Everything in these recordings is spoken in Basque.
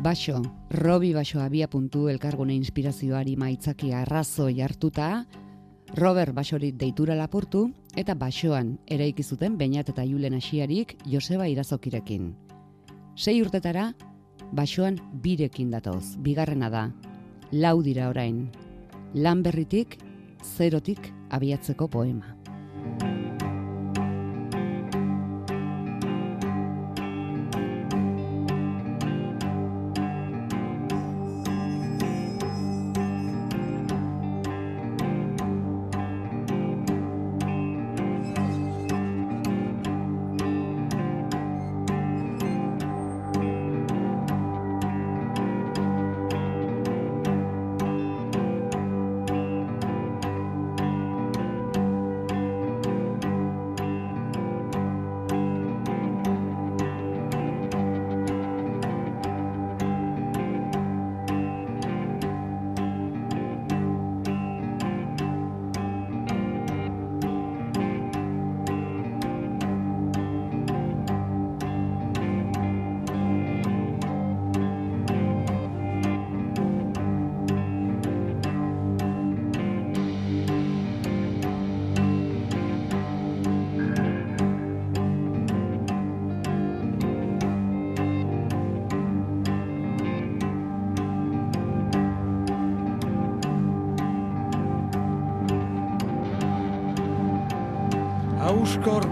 Baso, Robi Baso abia puntu elkargune inspirazioari maitzaki arrazoi hartuta, Robert Basorit deitura lapurtu eta Basoan eraiki zuten Beñat eta Julen Asiarik Joseba Irazokirekin. Sei urtetara Basoan birekin datoz, bigarrena da. Lau dira orain. Lan berritik, zerotik abiatzeko poema.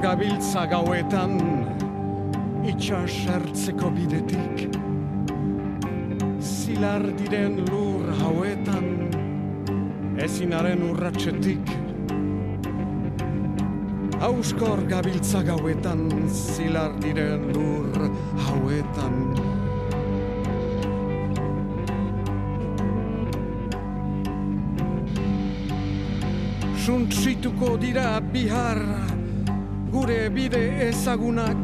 Gabiltza gauetan itxas hartzeko bidetik Zilar diren lur hauetan ezinaren urratxetik Auskor gabiltza gauetan zilar diren lur hauetan. Suntsituko dira bihar gure bide ezagunak.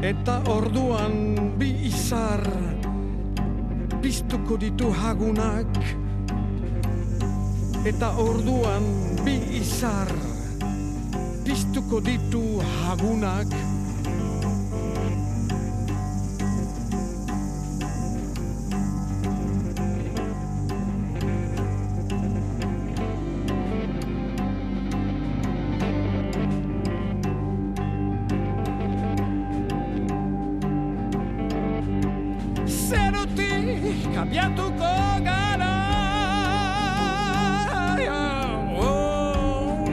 Eta orduan bi izar piztuko ditu hagunak. Eta orduan bi izar piztuko ditu hagunak zerotik abiatuko gara oh,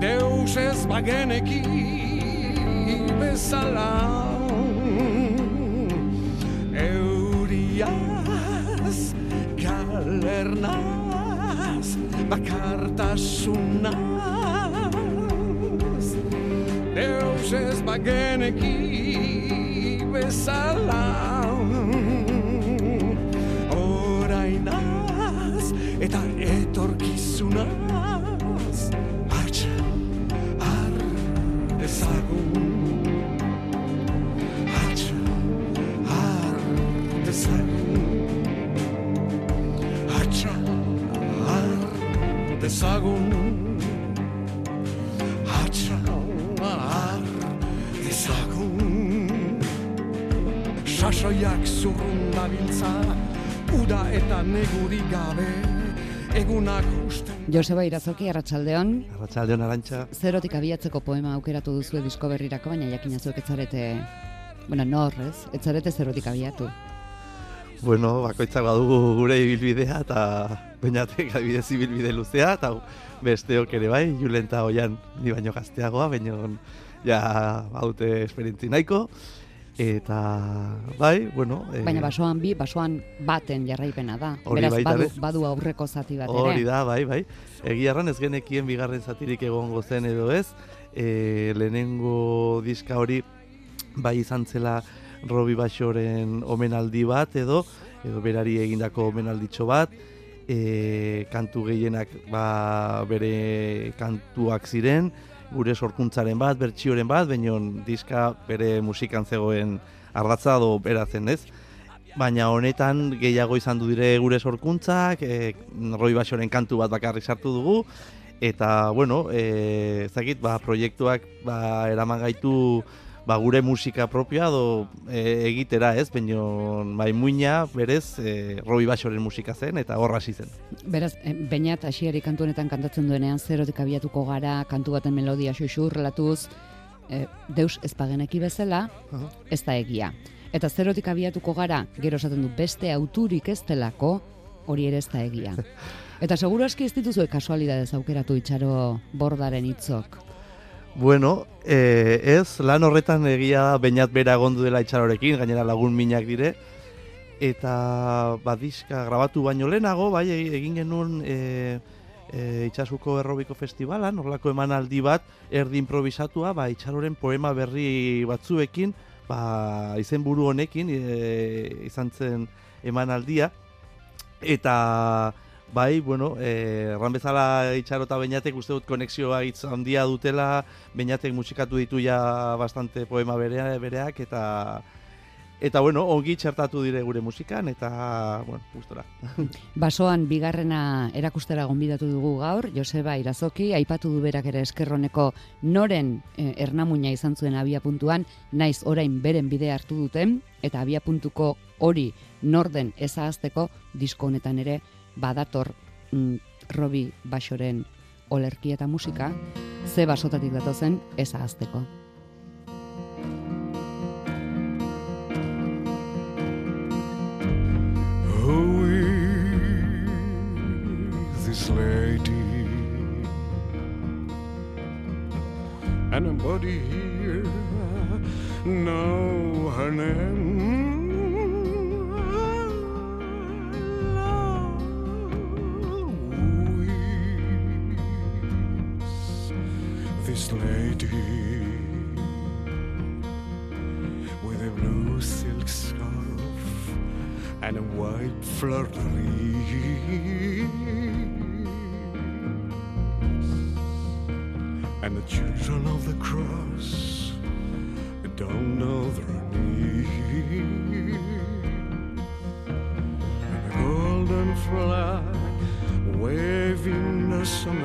Deus ez bageneki bezala Euriaz, galernaz, bakartasunaz Deus ez bageneki bezala dezagun Hartxa, har dezagun Sasoiak zurrun dabiltza Uda eta neguri gabe Egunak usten Joseba Irazoki, Arratsaldeon. Arratsaldeon arantxa. Zerotik abiatzeko poema aukeratu duzu disko berrirako, baina jakina zuek etzarete, bueno, nor, ez? Etzarete zerotik abiatu. Bueno, bakoitzak badugu gure ibilbidea eta bainatek adibidez ibilbide luzea eta besteok ere bai, Julen eta Oian ni baino gazteagoa, baino ja baute esperientzi nahiko. Eta bai, bueno... eh, Baina basoan bi, basoan baten jarraipena da. Hori Beraz, badu, badu aurreko zati bat ere. Hori da, bai, bai. Egia erran ez genekien bigarren zatirik egongo zen edo ez. E, lehenengo diska hori bai izan zela Robi Baxoren omenaldi bat edo edo berari egindako omenalditxo bat. E, kantu gehienak ba, bere kantuak ziren, gure sorkuntzaren bat, bertsioren bat, baina diska bere musikan zegoen ardatza do bera zen ez. Baina honetan gehiago izan du dire gure sorkuntzak, e, Roi Baxoren kantu bat bakarrik sartu dugu, eta, bueno, e, zakit, ba, proiektuak ba, eraman gaitu ba, gure musika propioa do e, egitera, ez? Baino bai muina berez e, Robi Basoren musika zen eta horra hasi zen. Beraz, eh, bainat hasiari kantu honetan kantatzen duenean zerotik abiatuko gara, kantu baten melodia xuxurlatuz, e, deus ezpageneki bezala, ez da egia. Eta zerotik abiatuko gara, gero esaten du beste auturik ez delako, hori ere ez da egia. Eta seguru aski ez dituzue kasualidadez aukeratu itxaro bordaren hitzok. Bueno, e, ez, lan horretan egia da bainat bera egondu dela itxarorekin, gainera lagun minak dire, eta badiska grabatu baino lehenago, bai, e- egin genuen e, e, itxasuko errobiko festivalan, horlako emanaldi bat, erdi improvisatua, ba, itxaroren poema berri batzuekin, ba, izenburu honekin, e, izan zen emanaldia, eta bai, bueno, eh, erran bezala itxaro eta bainatek uste dut konexioa hitz handia dutela, bainatek musikatu ditu ja bastante poema berea, bereak, eta eta bueno, ongi txertatu dire gure musikan, eta, bueno, gustora. Basoan bigarrena erakustera gonbidatu dugu gaur, Joseba Irazoki, aipatu du berak ere eskerroneko noren eh, ernamuina izan zuen abia puntuan, naiz orain beren bide hartu duten, eta abia puntuko hori norden ezahazteko disko honetan ere badator mm, Robi Basoren olerki eta musika, ze basotatik datozen ezahazteko. Who is this lady? Anybody here know her name? This lady with a blue silk scarf? and a white fleur-de-lis. And the children of the cross don't know their need. And a golden flag waving a summer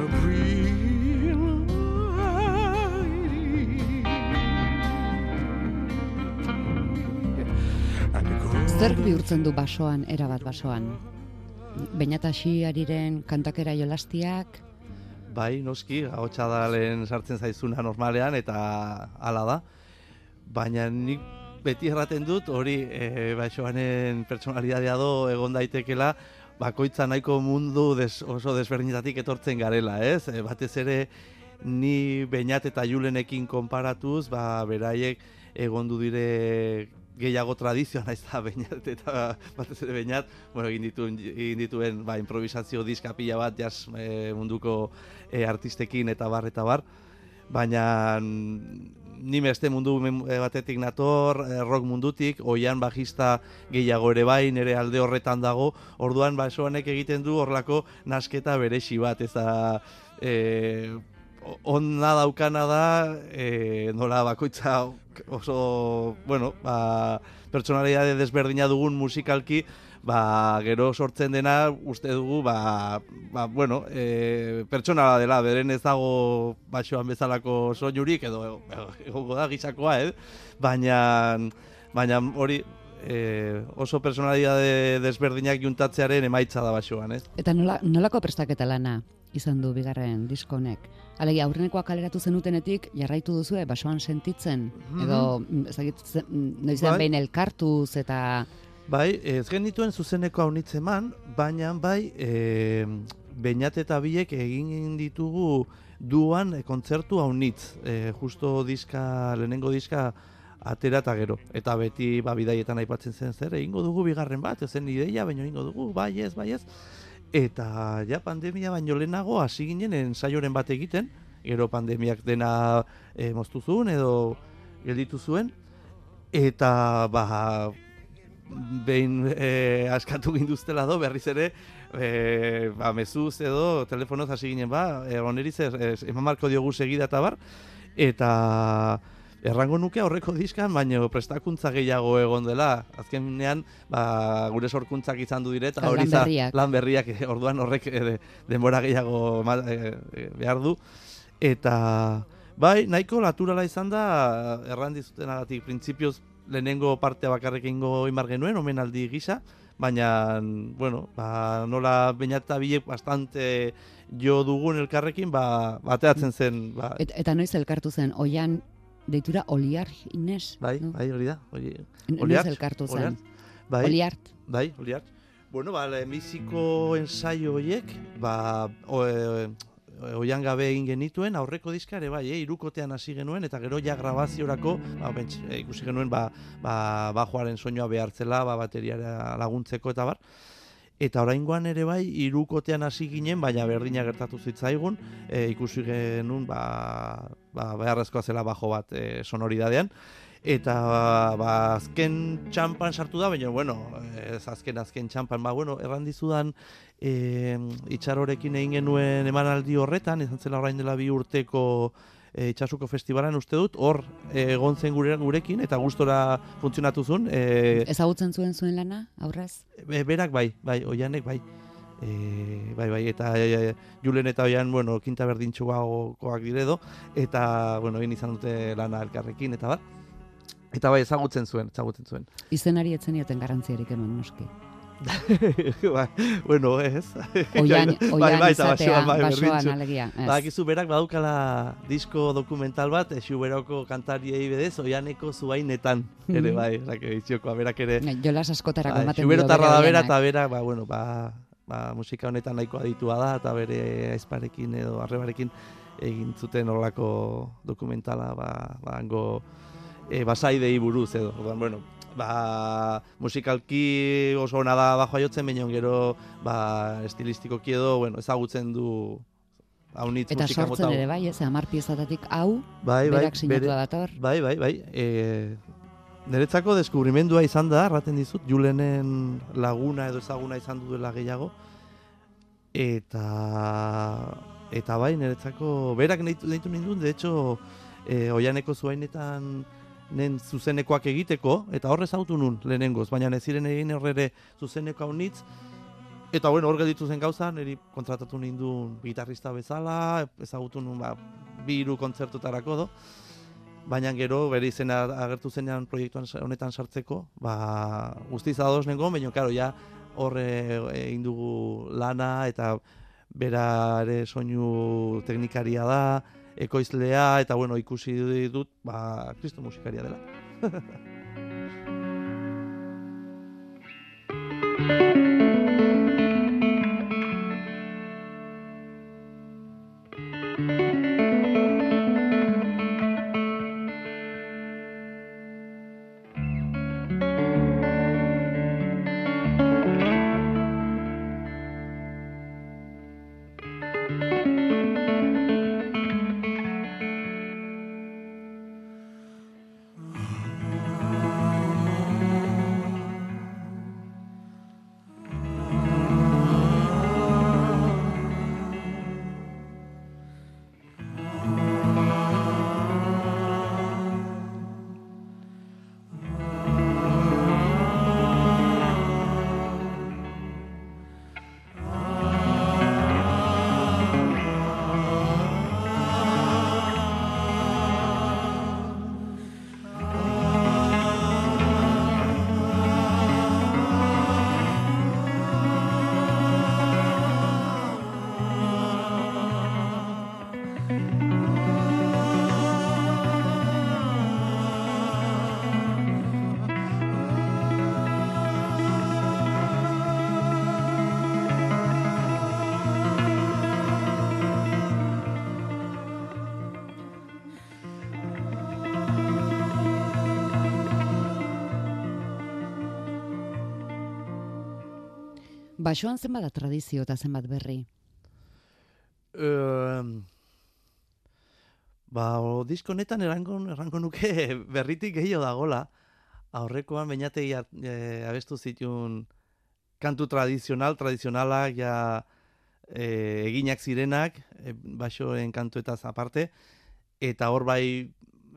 a golden Zer bihurtzen du basoan, erabat basoan? Beñatasiariren kantakera jolastiak, Bai, noski, ahotsa da lehen sartzen zaizuna normalean, eta hala da. Baina nik beti erraten dut, hori e, baixoanen pertsonalidadea do egon daitekela, bakoitza nahiko mundu des, oso desberdinetatik etortzen garela, ez? E, batez ere ni Beñat eta Julenekin konparatuz, ba, beraiek egondu dire gehiago tradizioa naiz da Beñat eta batez ere Beñat, bueno, egin dituen, egin dituen ba, improvisazio diska pila bat jazz e, munduko e, artistekin eta bar eta bar, baina ni beste mundu men- e, batetik nator, rock mundutik, oian bajista gehiago ere bai, nire alde horretan dago, orduan basoanek egiten du horlako nasketa beresi bat, ez da e, onna daukana da, e, nola bakoitza oso, bueno, ba, pertsonalidade desberdina dugun musikalki, ba, gero sortzen dena uste dugu, ba, ba bueno, e, pertsonala dela, beren ez dago basoan bezalako soinurik, edo egongo da gizakoa, eh? baina, baina hori, e, oso personalidade desberdinak juntatzearen emaitza da basoan, ez? Eta nola, nolako prestaketa lana izan du bigarren diskonek? Alegia, aurrenekoak kaleratu zenutenetik jarraitu duzue basoan sentitzen? Edo, mm, ez dakit, ze- mm, noizean Bai. behin elkartuz eta... Bai, ez genituen zuzeneko haunitz eman, baina bai, e, Beñat eta biek egin ditugu duan e, kontzertu haunitz, e, justo diska, lehenengo diska atera eta gero. Eta beti ba, bidaietan aipatzen zen zer, egingo dugu bigarren bat, ez zen ideia, baina egingo dugu, bai ez, bai ez. Eta ja pandemia baino lehenago hasi ginen ensaioren bat egiten, gero pandemiak dena e, moztu zuen edo gelditu zuen, eta ba, behin e, askatu ginduztela do, berriz ere, e, ba, mezuz edo, telefonoz hasi ginen, ba, e, oneriz ez, eman marko diogu segida eta bar, eta errango nuke aurreko diskan, baino prestakuntza gehiago egon dela. Azkenean, ba, gure sorkuntzak izan du dire, eta Lan hori za- berriak. lan berriak, e, orduan horrek e, de, denbora gehiago ma, e, behar du. Eta Bai, nahiko naturala izan da, errandi zutenagatik, printzipioz lehenengo partea bakarrik ingo imar genuen, omenaldi gisa, baina, bueno, ba, nola bainata bilek bastante jo dugun elkarrekin, ba, bateatzen zen, ba, Et, eta noiz elkartu zen, oian deitura Oliar Ines? bai, no? bai, hori da, Noiz Oliart, elkartu zen? Oliart, bai, Oliart. bai, horiak. Bueno, ba, lehenbiziko ensaio horiek, ba, o, e, oian gabe egin genituen, aurreko diskare, bai, eh, irukotean hasi genuen, eta gero ja grabaziorako, ba, bentz, eh, ikusi genuen, ba, ba, bajoaren soinua behartzela, ba, bateriara laguntzeko, eta bar. Eta oraingoan ere bai, irukotean hasi ginen, baina berdina gertatu zitzaigun, e, ikusi genuen, ba, ba, beharrezkoa zela bajo bat e, sonoridadean, eta ba, azken txampan sartu da, baina, bueno, ez azken azken txampan, ba, bueno, erran dizudan e, itxarorekin egin genuen emanaldi horretan, izan zela orain dela bi urteko e, itxasuko festivalan uste dut, hor egon zen gure, gurekin, eta gustora funtzionatu zuen, e, Ezagutzen zuen zuen lana, aurraz? e, berak bai, bai, oianek bai. E, bai, bai, eta e, Julen eta oian, bueno, kinta berdintxuagokoak diredo, eta, bueno, egin izan dute lana elkarrekin, eta bar. Eta bai, ezagutzen zuen, ezagutzen zuen. Izenari etzen ioten garrantziarik enuen noski. bai, bueno, ez. Oian, Bai, oian bai, izatea, bai, basoan alegia. Badakizu berak badukala disko dokumental bat, Xuberoko kantariei bedez, oianeko zuainetan, ere Mhm. bai, lake biziokoa, berak ere. Jolas askotarako Bai, ematen dio Xuberotarra da bera, eta bera, ba, bueno, ba, ba, musika honetan nahiko aditua da, eta bere aizparekin edo arrebarekin egin zuten horrelako dokumentala, ba, ba, hango e, basaidei buruz edo. Orduan, bueno, ba, musikalki oso ona da bajo jotzen, baina gero ba, estilistikoki edo, bueno, ezagutzen du haunitz Eta musika sortzen mota ere bai, ez, hamar piezatatik hau, bai, bai, berak sinatu bere- dator. Bai, bai, bai. E, niretzako deskubrimendua izan da, erraten dizut, Julenen laguna edo ezaguna izan duela gehiago. Eta eta bai, niretzako berak neitu, neitu nindun, de hecho, e, oianeko zuainetan nen zuzenekoak egiteko, eta horrez autu nun lehenengoz, baina ez ziren egin horrere zuzeneko haunitz, Eta bueno, hor gelditu zen gauza, niri kontratatu nindun gitarrista bezala, ezagutu nun ba, bi hiru kontzertutarako do. Baina gero, bere izena agertu zenean proiektuan sa- honetan sartzeko, ba, guztiz ados nengo, baina, karo, ja, hor eh, egin dugu lana, eta bera ere soinu teknikaria da, ekoizlea, eta bueno, ikusi dut, ba, kristo musikaria dela. Basoan zenbat da tradizio eta zenbat berri? Um, ba, o, disko honetan erango, erango nuke berritik gehiago dagola. Aurrekoan bainategi e, abestu zitun kantu tradizional, tradizionalak, ja e, eginak zirenak, e, basoen kantuetaz aparte, eta hor bai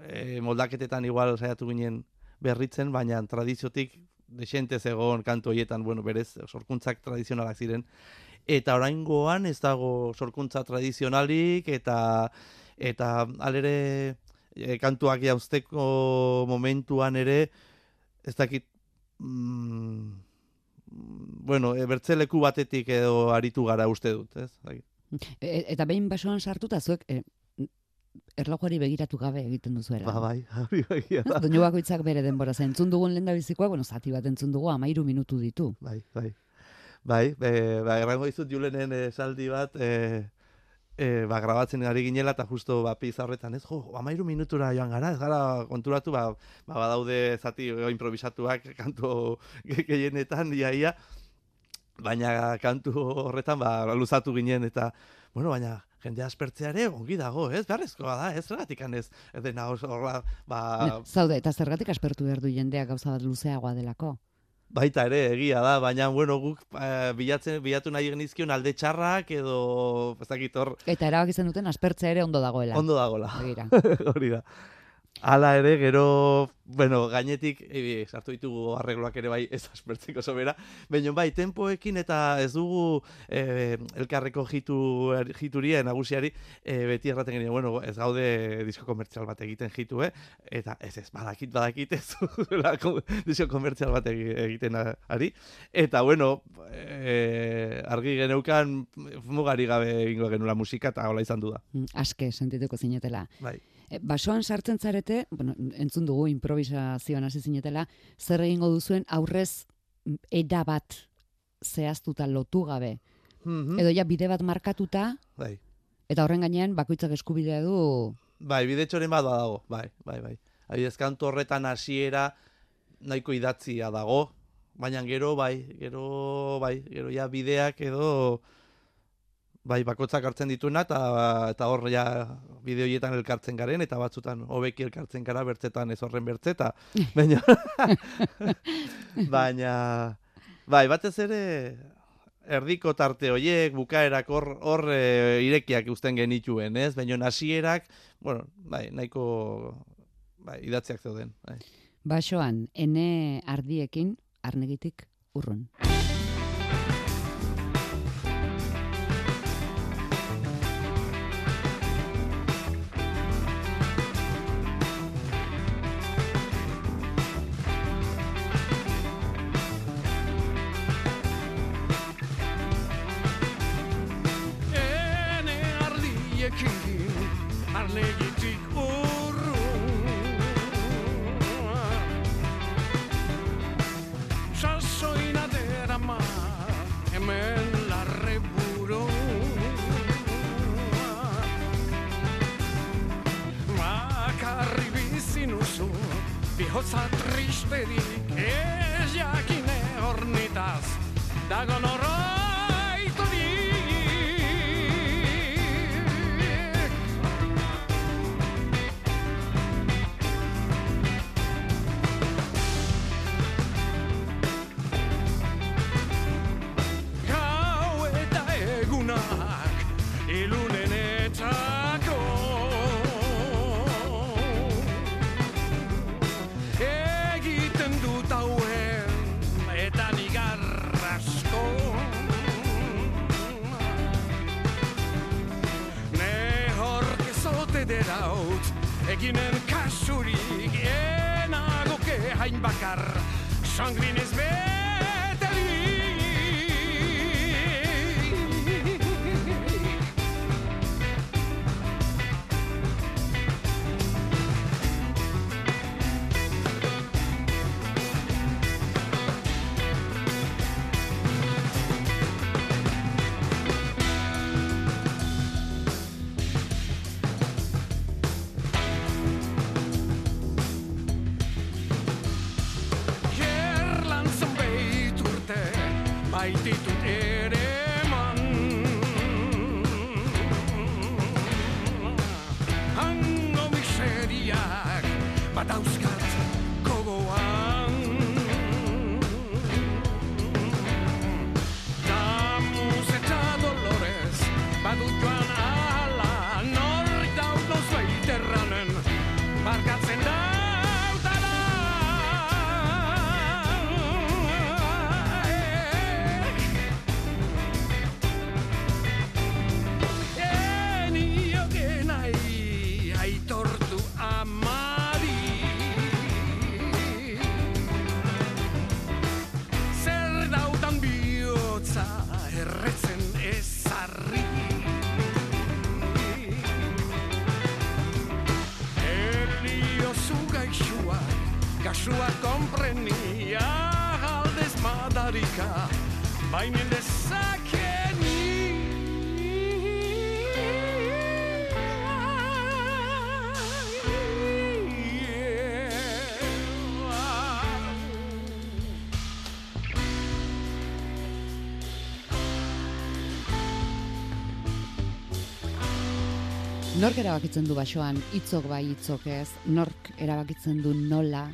e, moldaketetan igual saiatu ginen berritzen, baina tradiziotik desente zegoen kantu hoietan, bueno, berez, sorkuntzak tradizionalak ziren. Eta oraingoan ez dago sorkuntza tradizionalik, eta eta alere e, kantuak jauzteko momentuan ere, ez dakit, mm, bueno, e, bertzeleku batetik edo aritu gara uste dut, ez? Dakit. E, eta behin basoan sartuta zuek e, erlojuari begiratu gabe egiten duzu era. Ba, bai, hori da. Doinu bakoitzak bere denbora zen. Entzun dugun lenda bizikoa, bueno, zati bat entzun dugu, amairu minutu ditu. Bai, bai. Bai, be, ba, errango dizut Julenen esaldi bat, e, e, ba, grabatzen ari ginela, eta justo ba, pizza horretan, ez, jo, amairu minutura joan gara, ez gara konturatu, ba, ba, badaude zati o, improvisatuak kantu ge- gehienetan, ia, ia, baina kantu horretan, ba, luzatu ginen, eta, bueno, baina, jende aspertzea ere ongi dago, ez? Beharrezkoa da, ez? Zergatik ez, ez dena horra, ba, Zaude, eta zergatik aspertu behar du jendeak gauza bat luzeagoa delako. Baita ere, egia da, baina, bueno, guk eh, bilatzen, bilatu nahi genizkion alde txarrak edo, ez dakit hor, Eta erabaki zen duten aspertzea ere ondo dagoela. ondo dagola. Begira. Hori da. Hala ere, gero, bueno, gainetik, e, sartu ditugu arregloak ere bai ez aspertzeko sobera, baina bai, tempoekin eta ez dugu e, elkarreko jitu, jituria, nagusiari, e, beti erraten genien, bueno, ez gaude disko komertzial bat egiten jitu, eh? Eta ez ez, badakit, badakit, ez disko komertzial bat egi- egiten ari. Eta, bueno, e, argi geneukan mugari gabe egingo genula musika, eta hola izan du da. Mm, Aske sentituko zinetela. Bai. E, basoan sartzen zarete, bueno, entzun dugu improvisazioan hasi zinetela, zer egingo duzuen aurrez mm, era bat zehaztuta lotu gabe. Mhm. Edo ja bide bat markatuta, Bai. eta horren gainean bakoitzak eskubidea du Bai, bidetxoren bat badago, bai, bai, bai. Adibidez, kantu horretan hasiera nahiko idatzia dago, baina gero, bai, gero, bai, gero ja bideak edo, bai, bakotzak hartzen dituena, eta, eta hor ja bideo horietan elkartzen garen, eta batzutan hobeki elkartzen gara bertzetan ez horren bertzeta, baina, baina, bai, batez ere, erdiko tarte hoiek, bukaerak hor, hor e, irekiak uzten genituen, ez? Baina hasierak, bueno, bai, nahiko bai, idatziak zeuden. Bai. basoan ene ardiekin arnegitik urrun. Arnegitik urrun Sasoina derama hemen larreburu Bakarri bizi nuzu bihotza tristerik ez jakine hornitaz. Dagon oroiturik horkezote deraut eginen kasurik enagoke hain bakar sangrinez betelik Nork erabakitzen du basoan, hitzok bai hitzok ez, nork erabakitzen du nola,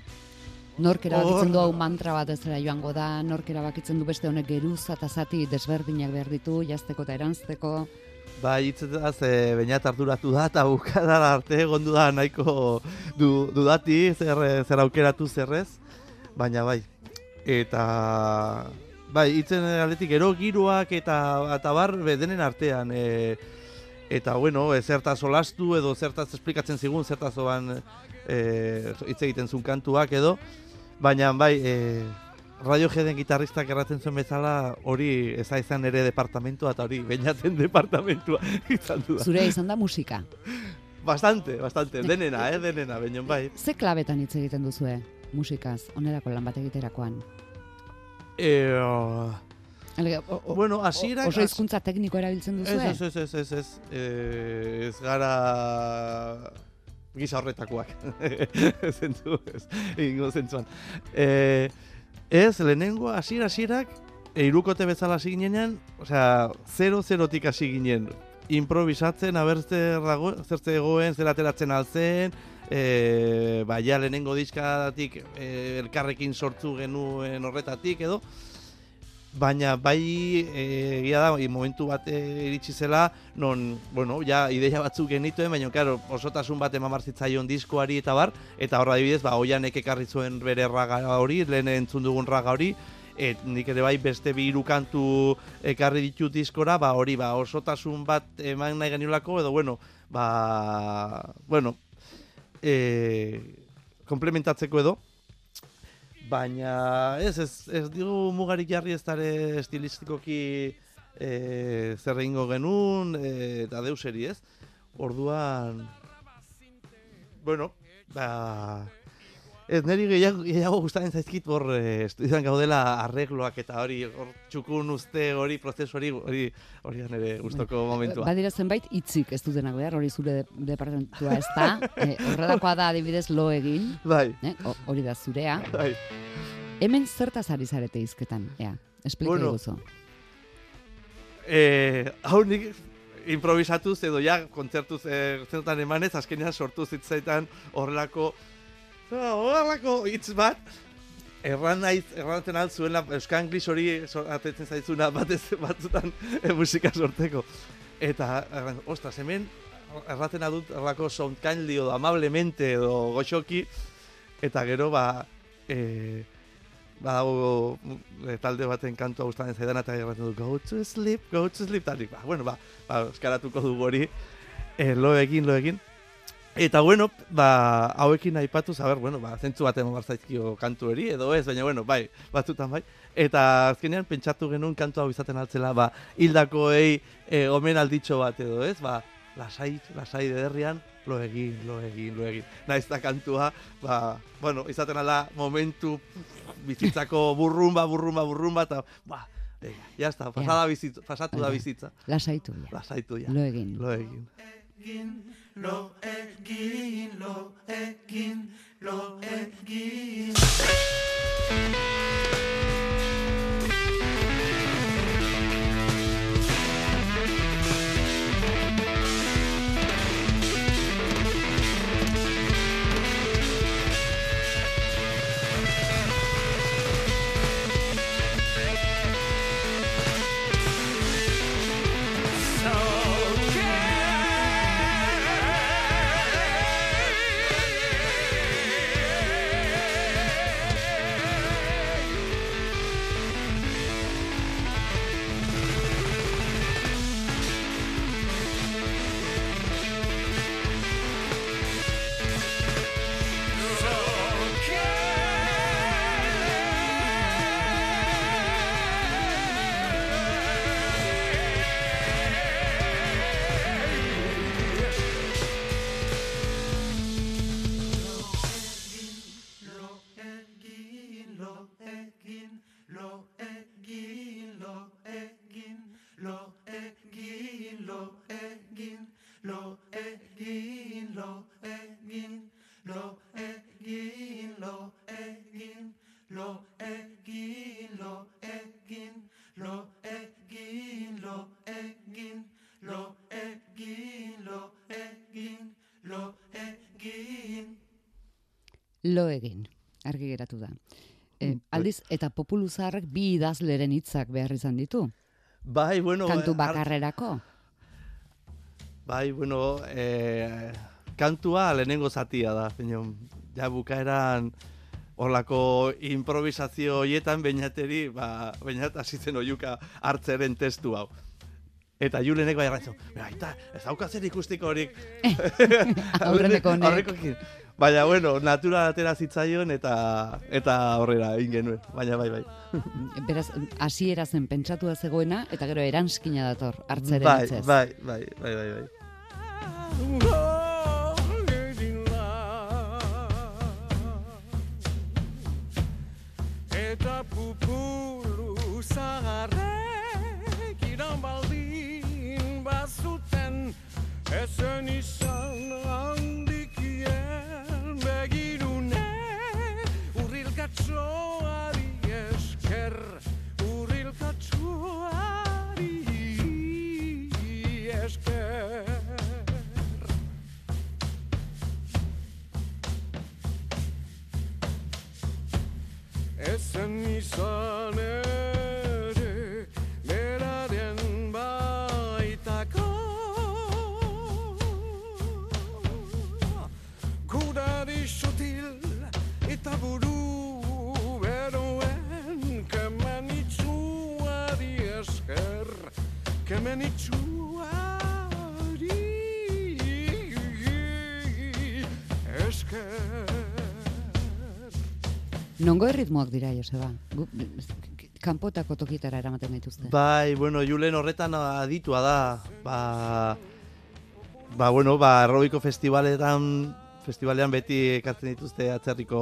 nork erabakitzen du hau mantra bat ez dela joango da, nork erabakitzen du beste honek geruza eta zati desberdinak behar ditu, jazteko eta erantzteko. Ba, hitzetaz, e, bainat arduratu da, eta bukadar arte egondu da nahiko du, dudati, zer, zer aukeratu zerrez, baina bai. Eta, bai, hitzen aldetik gero giroak eta, eta bar, denen artean, e, eta bueno, e, zertaz olastu edo zertaz esplikatzen zigun, zertaz oban e, hitz egiten zuen kantuak edo, baina bai, e, Radioheaden gitarristak erraten zuen bezala hori eza izan ere departamentua eta hori bainatzen departamentua izan du. Zure izan da musika. Bastante, bastante, denena, eh, denena, baina bai. Ze klabetan hitz egiten duzue musikaz, onerako lan bat egiterakoan? E, o- bueno, hasierak... Oso hizkuntza tekniko erabiltzen duzue? Ez, ez, ez, ez, ez, eh, ez gara gisa horretakoak. Zentzu, ez, egingo zentzuan. Eh, ez, lehenengo, hasiera hasierak e, irukote bezala hasi ginenean, osea, zero zerotik hasi ginen. Improvisatzen, aber zer dago, zer ateratzen altzen, e, ba, ja lehenengo diskatik e, elkarrekin sortu genuen horretatik edo, baina bai e, egia da momentu bat e, iritsi zela non bueno ja ideia batzuk genituen baina claro osotasun bat eman bar zitzaion diskoari eta bar eta horra adibidez ba oianek ekarri zuen bere raga hori lehen entzun dugun raga hori et nik ere bai beste bi hiru kantu ekarri ditut diskora ba hori ba osotasun bat eman nahi geniolako edo bueno ba bueno e, komplementatzeko edo Baina ez, ez, ez digu mugarik jarri ez dare estilistikoki e, zer egingo genuen, e, eta deuseri ez. Orduan, bueno, ba, ez niri gehiago, gehiago gustatzen zaizkit hor e, estudioan gaudela arregloak eta hori hor txukun uste hori prozesu hori hori hori da nire gustoko momentua. Badira zenbait hitzik ez dutenak behar, hori zure de- departamentua ez da. e, horrelakoa da adibidez lo egin, Bai, eh? ho- hori da zurea. bai. Hemen zertaz ari zarete hizketan, ea. Esplika Bueno, iguzu. Eh, hau nik improvisatuz edo ja kontzertuz eh, zertan emanez, azkenean sortu zitzaitan horrelako ah, horrelako hitz bat erran naiz, erraten altzuela Euskal Anglis hori atetzen zaizuna batez batzutan eh, musika sorteko. Eta, erran, ostras, hemen erraten adut errako sound kindly edo amablemente edo goxoki, eta gero ba, eh, badago e, talde baten kantua gustatzen zaidan eta erraten du go to sleep, go to sleep, eta nik, ba, bueno, ba, ba, eskaratuko dugu hori, e, lo egin, lo egin. Eta bueno, ba, hauekin aipatu, ber, bueno, ba, zentzu bat eman barzaizkio kantu hori, edo ez, baina bueno, bai, batzutan bai. Eta azkenean pentsatu genuen kantu hau izaten altzela, ba, hildakoei e, omen alditxo bat edo ez, ba, lasai, lasai derrian, lo egin, lo egin, lo egin. Naiz da kantua, ba, bueno, izaten ala momentu bizitzako burrumba, burrumba, burrumba, eta, ba, ya está, pasada bizitza, pasatu da Bai. bizitza. Lasaitu ja. Lasaitu ja. Lo egin. Lo egin. lo lo egin, lo egin, lo egin. Lo egin, argi geratu da. E, aldiz, eta populu zaharrek bi idazleren hitzak behar izan ditu. Bai, bueno... Kantu ar- bakarrerako. Bai, bueno, e, kantua lehenengo zatia da, baina ja bukaeran horlako improvisazio hoietan bainateri, ba, bainat hasi zen oiuka hartzeren testu hau. Eta Julenek bai errantzu, baita, ez dauka zer ikustiko horik. Aurreneko honek. Baina, bueno, natural atera zitzaion eta eta horrera egin genuen. Baina, bai, bai. Beraz, hasiera zen pentsatua zegoena, eta gero eranskina dator, hartzeren bai, hitzez. bai, bai, bai, bai, bai. Eta pupulu zaharrek iran Esen insan Nongo erritmoak dira, Joseba? Kanpotako tokitara eramaten gaituzte. Bai, bueno, Julen horretan aditua da. Ba, ba bueno, ba, aerobiko festivaletan, festivalean beti ekartzen dituzte atzerriko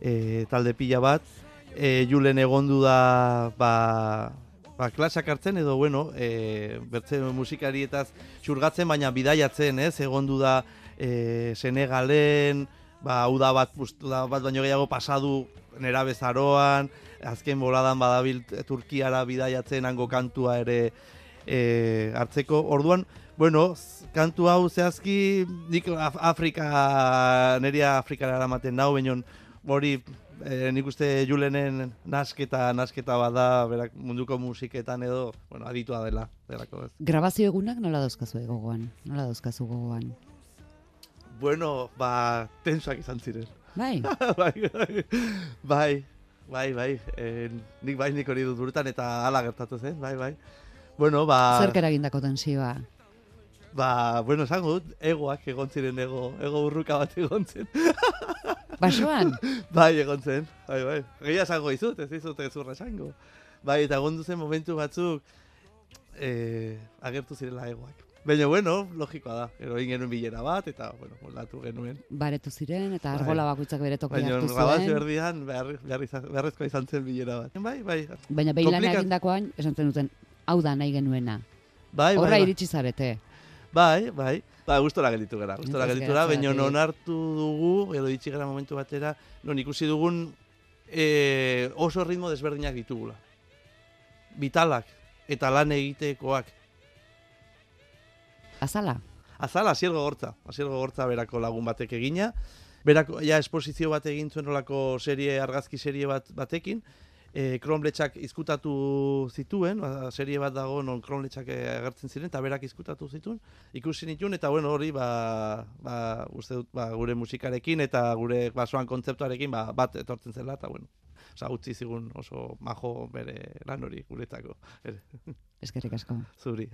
e, talde pila bat. E, Julen egondu da, ba, ba, klasak hartzen edo, bueno, e, bertze musikarietaz xurgatzen, baina bidaiatzen, ez? Egondu da e, Senegalen, ba, uda bat, uda bat baino gehiago pasadu nera bezaroan, azken boladan badabil Turkiara bidaiatzen hango kantua ere e, hartzeko. Orduan, bueno, kantu hau zehazki nik Af Afrika, neria Afrikara eramaten nau, baina hori e, nik uste Julenen nasketa, nasketa bada, berak munduko musiketan edo, bueno, aditua dela, delako ez. Grabazio egunak nola dauzkazu gogoan? Nola dauzkazu gogoan? Bueno, ba, tensoak izan ziren. Bai, bai, bai, bai, bai, bai, eh, nik bai nik hori dut burutan eta hala gertatu zen, bai, bai. Bueno, ba, zerk eragindako tensioa. ba, bueno, esango dut, egoak egon ziren ego, ego urruka bat egon zen. Basoan? bai, egon zen, bai, bai. Gehiago esango izut, ez izut ezurra esango. Bai, eta egon zen momentu batzuk, eh, agertu zirela egoak. Baina, bueno, logikoa da. Gero egin genuen bilera bat, eta, bueno, moldatu genuen. Baretu ziren, eta Bai. argola bakoitzak bere tokia Baina, hartu zuen. erdian, behar, behar beharrezkoa izan zen bilera bat. Bai, bai, Baina behin Komplikat- egindakoan, esan duten, hau da nahi genuena. bai, Horra bai, bai. iritsi zarete. Bai, bai. Ba, gustora gelditu gara. Gustora gelditu gara, baina non hartu dugu, edo itxi gara momentu batera, non ikusi dugun e, oso ritmo desberdinak ditugula. Vitalak eta lan egitekoak. Azala? Azala, asiergo gortza. Asiergo gortza berako lagun batek egina. Berako, ja, esposizio bat egin zuen olako serie, argazki serie bat batekin. E, kronbletxak izkutatu zituen, ba, serie bat dago non kronbletxak eh, agertzen ziren, eta berak izkutatu zituen, ikusi nituen, eta bueno, hori, ba, ba, uste dut, ba, gure musikarekin eta gure basoan kontzeptuarekin, ba, bat etortzen zela, eta bueno, Osa, utzi zigun oso majo bere lan hori guretzako. Ere, Eskerrik asko. zuri.